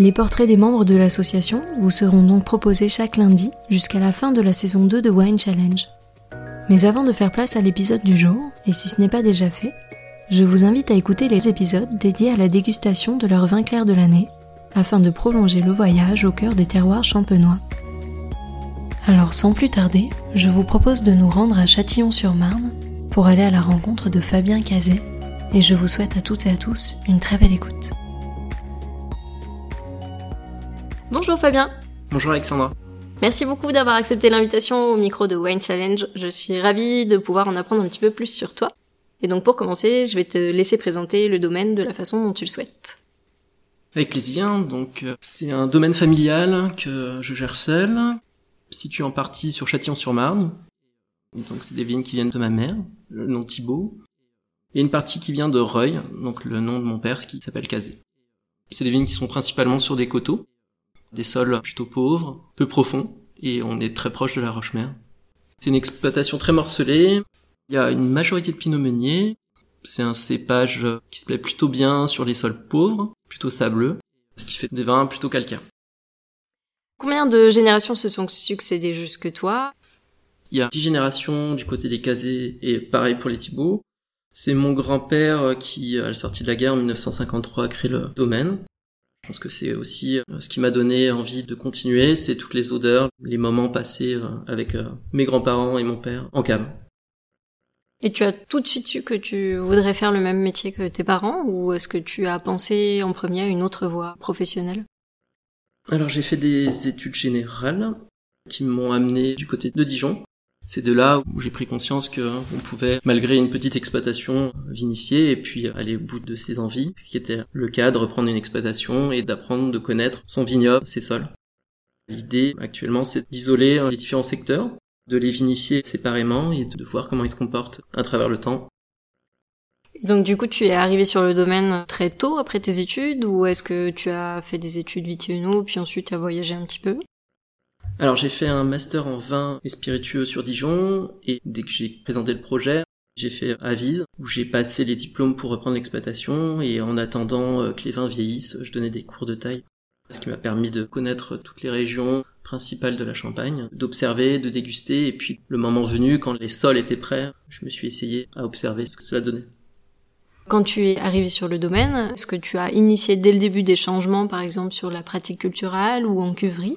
Les portraits des membres de l'association vous seront donc proposés chaque lundi jusqu'à la fin de la saison 2 de Wine Challenge. Mais avant de faire place à l'épisode du jour, et si ce n'est pas déjà fait, je vous invite à écouter les épisodes dédiés à la dégustation de leur vin clair de l'année, afin de prolonger le voyage au cœur des terroirs champenois. Alors sans plus tarder, je vous propose de nous rendre à Châtillon-sur-Marne pour aller à la rencontre de Fabien Cazet, et je vous souhaite à toutes et à tous une très belle écoute. Bonjour Fabien. Bonjour Alexandra. Merci beaucoup d'avoir accepté l'invitation au micro de Wine Challenge. Je suis ravie de pouvoir en apprendre un petit peu plus sur toi. Et donc pour commencer, je vais te laisser présenter le domaine de la façon dont tu le souhaites. Avec plaisir. Donc euh, c'est un domaine familial que je gère seul, situé en partie sur Châtillon-sur-Marne. Donc c'est des vignes qui viennent de ma mère, le nom Thibault, et une partie qui vient de Reuil, donc le nom de mon père, qui s'appelle Cazé. C'est des vignes qui sont principalement sur des coteaux, des sols plutôt pauvres, peu profonds, et on est très proche de la Roche-Mère. C'est une exploitation très morcelée. Il y a une majorité de pinot meunier. C'est un cépage qui se plaît plutôt bien sur les sols pauvres, plutôt sableux, ce qui fait des vins plutôt calcaires. Combien de générations se sont succédées jusque toi? Il y a dix générations du côté des Casés et pareil pour les Thibauts. C'est mon grand-père qui, à la sortie de la guerre en 1953, a créé le domaine. Je pense que c'est aussi euh, ce qui m'a donné envie de continuer, c'est toutes les odeurs, les moments passés euh, avec euh, mes grands-parents et mon père en cave. Et tu as tout de suite su que tu voudrais faire le même métier que tes parents ou est-ce que tu as pensé en premier à une autre voie professionnelle? Alors j'ai fait des études générales qui m'ont amené du côté de Dijon. C'est de là où j'ai pris conscience qu'on pouvait, malgré une petite exploitation, vinifier et puis aller au bout de ses envies, ce qui était le cas de reprendre une exploitation et d'apprendre de connaître son vignoble, ses sols. L'idée actuellement, c'est d'isoler les différents secteurs, de les vinifier séparément et de voir comment ils se comportent à travers le temps. donc du coup, tu es arrivé sur le domaine très tôt après tes études ou est-ce que tu as fait des études vitivinos puis ensuite tu as voyagé un petit peu? Alors j'ai fait un master en vin et spiritueux sur Dijon et dès que j'ai présenté le projet, j'ai fait Avise où j'ai passé les diplômes pour reprendre l'exploitation et en attendant euh, que les vins vieillissent, je donnais des cours de taille. Ce qui m'a permis de connaître toutes les régions principales de la Champagne, d'observer, de déguster et puis le moment venu quand les sols étaient prêts, je me suis essayé à observer ce que cela donnait. Quand tu es arrivé sur le domaine, est-ce que tu as initié dès le début des changements par exemple sur la pratique culturelle ou en cuverie?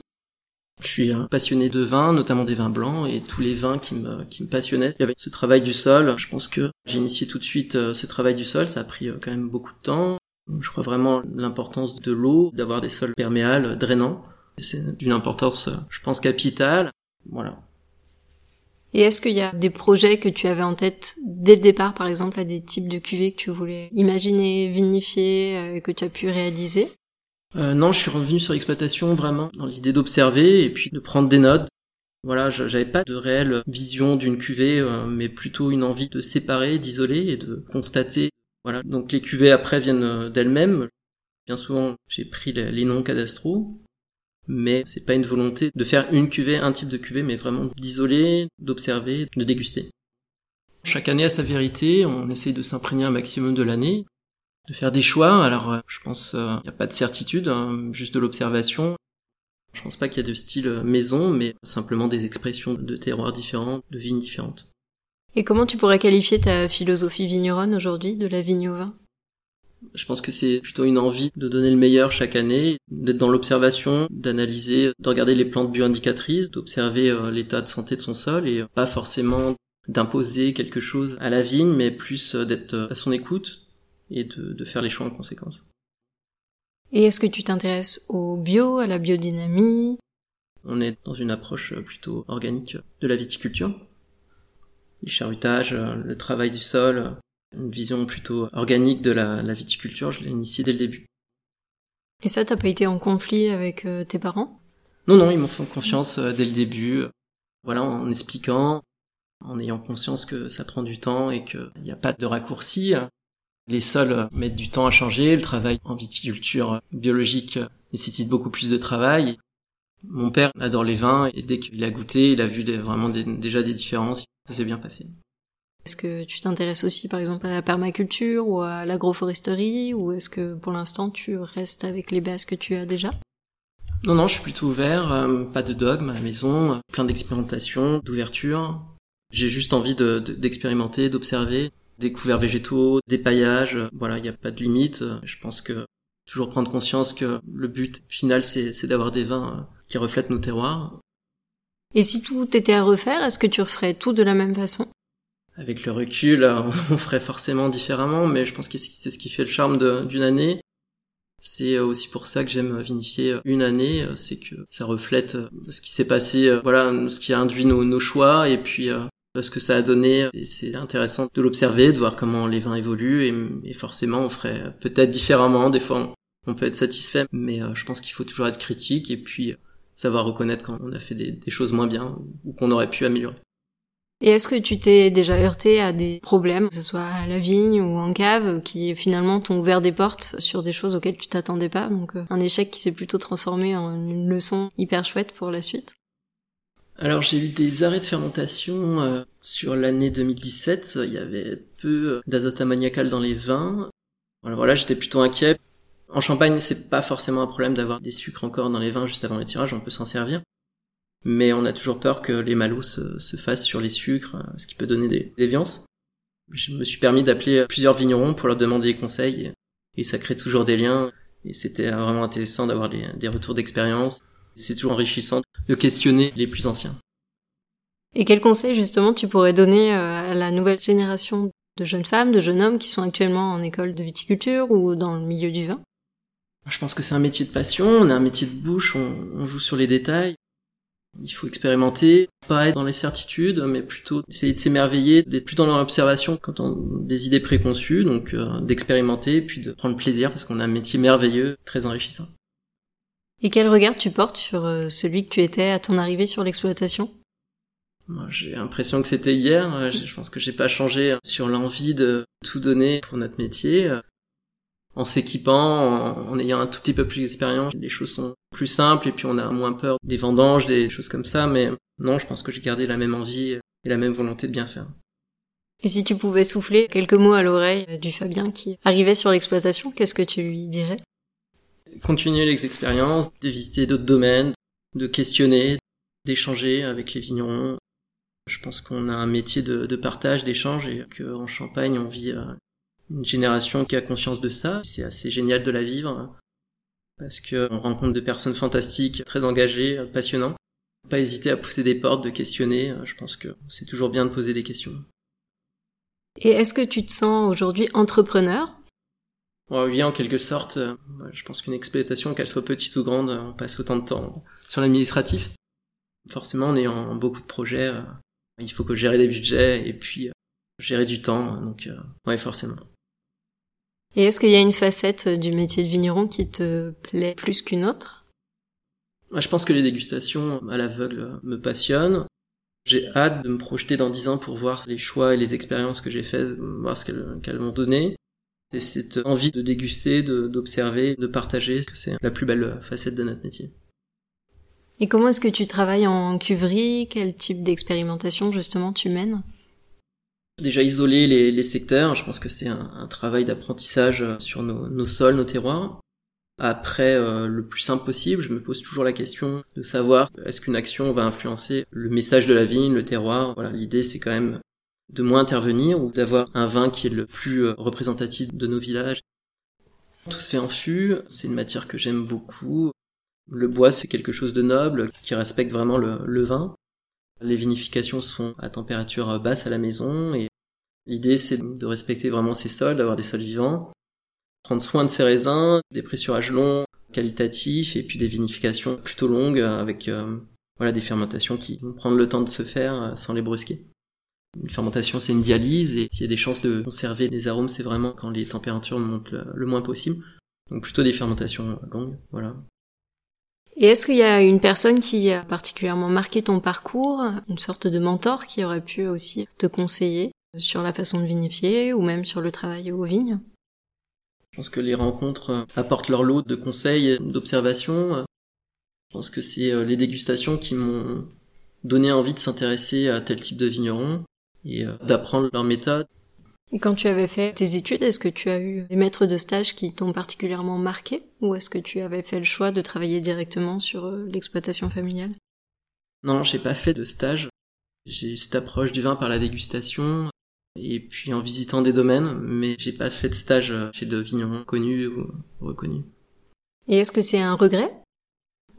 Je suis passionné de vin, notamment des vins blancs et tous les vins qui me, qui me passionnaient. Il y avait ce travail du sol. Je pense que j'ai initié tout de suite euh, ce travail du sol. Ça a pris euh, quand même beaucoup de temps. Je crois vraiment l'importance de l'eau, d'avoir des sols perméables, drainants. C'est d'une importance, euh, je pense, capitale. Voilà. Et est-ce qu'il y a des projets que tu avais en tête dès le départ, par exemple, à des types de cuvées que tu voulais imaginer, vinifier, que tu as pu réaliser? Euh, non, je suis revenu sur l'exploitation vraiment dans l'idée d'observer et puis de prendre des notes. Voilà, j'avais pas de réelle vision d'une cuvée, euh, mais plutôt une envie de séparer, d'isoler et de constater. Voilà, donc les cuvées après viennent euh, d'elles-mêmes. Bien souvent, j'ai pris les, noms cadastraux, mais c'est pas une volonté de faire une cuvée, un type de cuvée, mais vraiment d'isoler, d'observer, de déguster. Chaque année a sa vérité, on essaye de s'imprégner un maximum de l'année de faire des choix. Alors, euh, je pense il euh, n'y a pas de certitude, hein, juste de l'observation. Je pense pas qu'il y a de style euh, maison, mais simplement des expressions de terroirs différents, de vignes différentes. Et comment tu pourrais qualifier ta philosophie vigneronne aujourd'hui, de la vigne au vin Je pense que c'est plutôt une envie de donner le meilleur chaque année, d'être dans l'observation, d'analyser, de regarder les plantes bioindicatrices, d'observer l'état de santé de son sol et pas forcément d'imposer quelque chose à la vigne, mais plus d'être à son écoute et de, de faire les choix en conséquence. Et est-ce que tu t'intéresses au bio, à la biodynamie? On est dans une approche plutôt organique de la viticulture. Les charrutages, le travail du sol, une vision plutôt organique de la, viticulture, je l'ai initié dès le début. Et ça, t'as pas été en conflit avec euh, tes parents? Non, non, ils m'ont fait confiance euh, dès le début. Voilà, en expliquant, en ayant conscience que ça prend du temps et qu'il n'y a pas de raccourci. Les sols mettent du temps à changer, le travail en viticulture biologique nécessite beaucoup plus de travail. Mon père adore les vins et dès qu'il a goûté, il a vu vraiment déjà des différences. Ça s'est bien passé. Est-ce que tu t'intéresses aussi par exemple à la permaculture ou à l'agroforesterie ou est-ce que pour l'instant tu restes avec les bases que tu as déjà? Non, non, je suis plutôt ouvert, euh, pas de dogme à la maison, plein d'expérimentation, d'ouverture. J'ai juste envie d'expérimenter, d'observer, des couverts végétaux, des paillages, voilà, il n'y a pas de limite. Je pense que toujours prendre conscience que le but final c'est d'avoir des vins qui reflètent nos terroirs. Et si tout était à refaire, est-ce que tu referais tout de la même façon? Avec le recul, on ferait forcément différemment, mais je pense que c'est ce qui fait le charme d'une année. C'est aussi pour ça que j'aime vinifier une année, c'est que ça reflète ce qui s'est passé, voilà, ce qui a induit nos, choix et puis ce que ça a donné. C'est intéressant de l'observer, de voir comment les vins évoluent et, forcément on ferait peut-être différemment. Des fois on peut être satisfait, mais je pense qu'il faut toujours être critique et puis savoir reconnaître quand on a fait des choses moins bien ou qu'on aurait pu améliorer. Et est-ce que tu t'es déjà heurté à des problèmes, que ce soit à la vigne ou en cave, qui finalement t'ont ouvert des portes sur des choses auxquelles tu t'attendais pas? Donc euh, un échec qui s'est plutôt transformé en une leçon hyper chouette pour la suite alors j'ai eu des arrêts de fermentation euh, sur l'année 2017. Il y avait peu d'azote ammoniacal dans les vins. Voilà, voilà j'étais plutôt inquiet. En Champagne, c'est pas forcément un problème d'avoir des sucres encore dans les vins juste avant les tirages, on peut s'en servir mais on a toujours peur que les malous se, fassent sur les sucres, euh, ce qui peut donner des déviances. Je me suis permis d'appeler plusieurs vignerons pour leur demander des conseils, et ça crée toujours des liens, et c'était vraiment intéressant d'avoir des retours d'expérience. C'est toujours enrichissant de questionner les plus anciens. Et quels conseils justement tu pourrais donner euh, à la nouvelle génération de jeunes femmes, de jeunes hommes qui sont actuellement en école de viticulture ou dans le milieu du vin? Je pense que c'est un métier de passion, on a un métier de bouche, on joue sur les détails. Il faut expérimenter, pas être dans les certitudes, mais plutôt essayer de s'émerveiller, d'être plus dans l'observation quand on des idées préconçues, donc euh, d'expérimenter, puis de prendre plaisir parce qu'on a un métier merveilleux, très enrichissant. Et quel regard tu portes sur euh, celui que tu étais à ton arrivée sur l'exploitation? J'ai l'impression que c'était hier. Euh, je pense que j'ai pas changé sur l'envie de tout donner pour notre métier en s'équipant, en, ayant un tout petit peu plus d'expérience, les choses sont plus simples et puis on a moins peur des vendanges, des choses comme ça. Mais non, je pense que j'ai gardé la même envie et la même volonté de bien faire. Et si tu pouvais souffler quelques mots à l'oreille du Fabien qui arrivait sur l'exploitation, qu'est-ce que tu lui dirais? Continuer les expériences, de visiter d'autres domaines, de questionner, d'échanger avec les vignerons. Je pense qu'on a un métier de, partage, d'échange et qu'en Champagne, on vit euh, une génération qui a conscience de ça. C'est assez génial de la vivre parce qu'on rencontre des personnes fantastiques, très engagées, passionnantes. Pas hésiter à pousser des portes, de questionner. Je pense que c'est toujours bien de poser des questions. Et est-ce que tu te sens aujourd'hui entrepreneur? Oui, en quelque sorte. Je pense qu'une exploitation, qu'elle soit petite ou grande, on passe autant de temps sur l'administratif. Forcément, en ayant beaucoup de projets, il faut que gérer des budgets et puis gérer du temps. Donc, oui, forcément. Et est-ce qu'il y a une facette du métier de vigneron qui te plaît plus qu'une autre? Je pense que les dégustations à l'aveugle me passionnent. J'ai hâte de me projeter dans dix ans pour voir les choix et les expériences que j'ai faites, voir ce qu'elles m'ont donné. C'est cette envie de déguster, d'observer, de, partager, que c'est la plus belle facette de notre métier. Et comment est-ce que tu travailles en cuverie? Quel type d'expérimentation justement tu mènes? Déjà isoler les, les, secteurs, je pense que c'est un, un, travail d'apprentissage euh, sur nos, nos, sols, nos terroirs. Après, euh, le plus simple possible, je me pose toujours la question de savoir est-ce qu'une action va influencer le message de la vigne, le terroir? Voilà, l'idée c'est quand même de moins intervenir ou d'avoir un vin qui est le plus euh, représentatif de nos villages. Tout se fait en fût, c'est une matière que j'aime beaucoup. Le bois, c'est quelque chose de noble, qui respecte vraiment le, vin. Les vinifications sont à température basse à la maison, et l'idée, c'est de respecter vraiment ces sols, d'avoir des sols vivants, prendre soin de ces raisins, des pressurages longs, qualitatifs, et puis des vinifications plutôt longues, avec euh, voilà des fermentations qui vont prendre le temps de se faire euh, sans les brusquer. Une fermentation, c'est une dialyse, et s'il y a des chances de conserver les arômes, c'est vraiment quand les températures montent le, moins possible. Donc plutôt des fermentations longues, voilà. Et est-ce qu'il y a une personne qui a particulièrement marqué ton parcours, une sorte de mentor qui aurait pu aussi te conseiller sur la façon de vinifier ou même sur le travail aux vignes? Je pense que les rencontres apportent leur lot de conseils, d'observations. Je pense que c'est euh, les dégustations qui m'ont donné envie de s'intéresser à tel type de vigneron et euh, d'apprendre leur méthode. Et quand tu avais fait tes études, est-ce que tu as eu des maîtres de stage qui t'ont particulièrement marqué ou est-ce que tu avais fait le choix de travailler directement sur euh, l'exploitation familiale? Non, j'ai pas fait de stage. J'ai eu cette approche du vin par la dégustation et puis en visitant des domaines, mais j'ai pas fait de stage euh, chez de vignerons connus ou reconnus. Et est-ce que c'est un regret?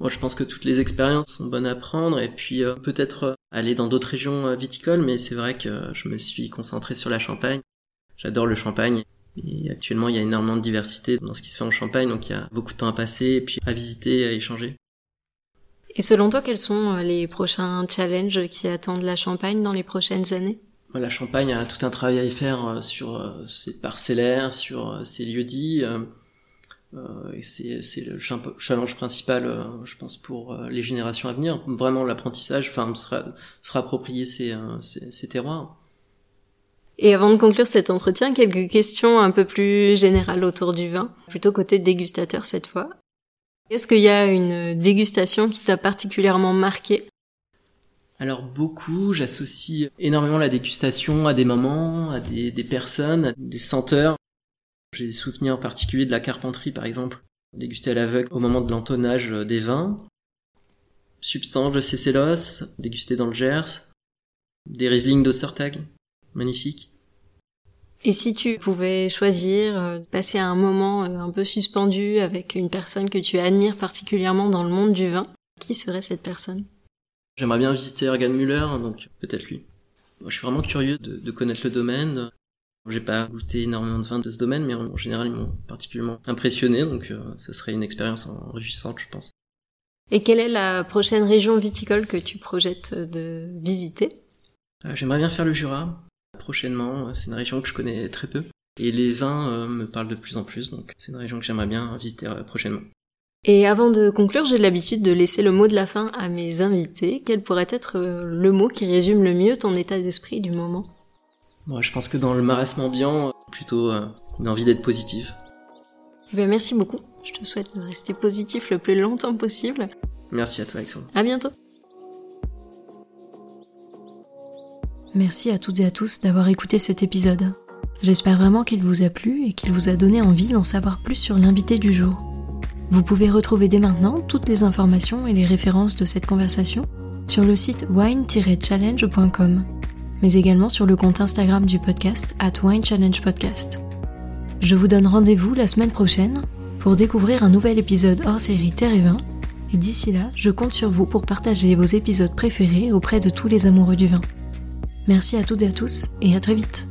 Moi, je pense que toutes les expériences sont bonnes à prendre et puis peut-être aller dans d'autres régions euh, viticoles, mais c'est vrai que je me suis concentré sur la Champagne. J'adore le Champagne. Et actuellement, il y a énormément de diversité dans ce qui se fait en Champagne, donc il y a beaucoup de temps à passer et puis à visiter, à échanger. Et selon toi, quels sont euh, les prochains challenges qui attendent la Champagne dans les prochaines années? La Champagne a tout un travail à y faire euh, sur ses parcellaires, sur ses lieux-dits. Euh, c'est le challenge principal, euh, je pense, pour euh, les générations à venir. Vraiment l'apprentissage, enfin, sera, sera approprier ces, ces, terroirs. Et avant de conclure cet entretien, quelques questions un peu plus générales autour du vin, plutôt côté dégustateur cette fois. Est-ce qu'il y a une dégustation qui t'a particulièrement marqué? Alors beaucoup, j'associe énormément la dégustation à des moments, à des, des personnes, à des senteurs. J'ai des souvenirs particuliers de la carpenterie, par exemple, dégusté à l'aveugle au moment de l'entonnage des vins. Substance de Cécélos, dégusté dans le Gers. Des Riesling d'Ostertag, magnifique. Et si tu pouvais choisir, euh, passer un moment euh, un peu suspendu avec une personne que tu admires particulièrement dans le monde du vin, qui serait cette personne? J'aimerais bien visiter Ergan Müller, donc peut-être lui. je suis vraiment curieux de connaître le domaine, j'ai pas goûté énormément de vins de ce domaine, mais en général, ils m'ont particulièrement impressionné, donc euh, ça serait une expérience enrichissante, je pense. Et quelle est la prochaine région viticole que tu projettes de visiter? Euh, J'aimerais bien faire le Jura prochainement. C'est une région que je connais très peu. Et les vins euh, me parlent de plus en plus, donc c'est une région que j'aimerais bien visiter prochainement. Et avant de conclure, j'ai l'habitude de laisser le mot de la fin à mes invités. Quel pourrait être le mot qui résume le mieux ton état d'esprit du moment? Moi, je pense que dans le marasme ambiant, plutôt euh, une envie d'être positive. Eh bien, merci beaucoup. Je te souhaite de rester positif le plus longtemps possible. Merci à toi, Alexandre. À bientôt. Merci à toutes et à tous d'avoir écouté cet épisode. J'espère vraiment qu'il vous a plu et qu'il vous a donné envie d'en savoir plus sur l'invité du jour. Vous pouvez retrouver dès maintenant toutes les informations et les références de cette conversation sur le site wine-challenge.com mais également sur le compte Instagram du podcast at Wine Challenge Podcast. Je vous donne rendez-vous la semaine prochaine pour découvrir un nouvel épisode hors série Terre et Vin, et d'ici là, je compte sur vous pour partager vos épisodes préférés auprès de tous les amoureux du vin. Merci à toutes et à tous, et à très vite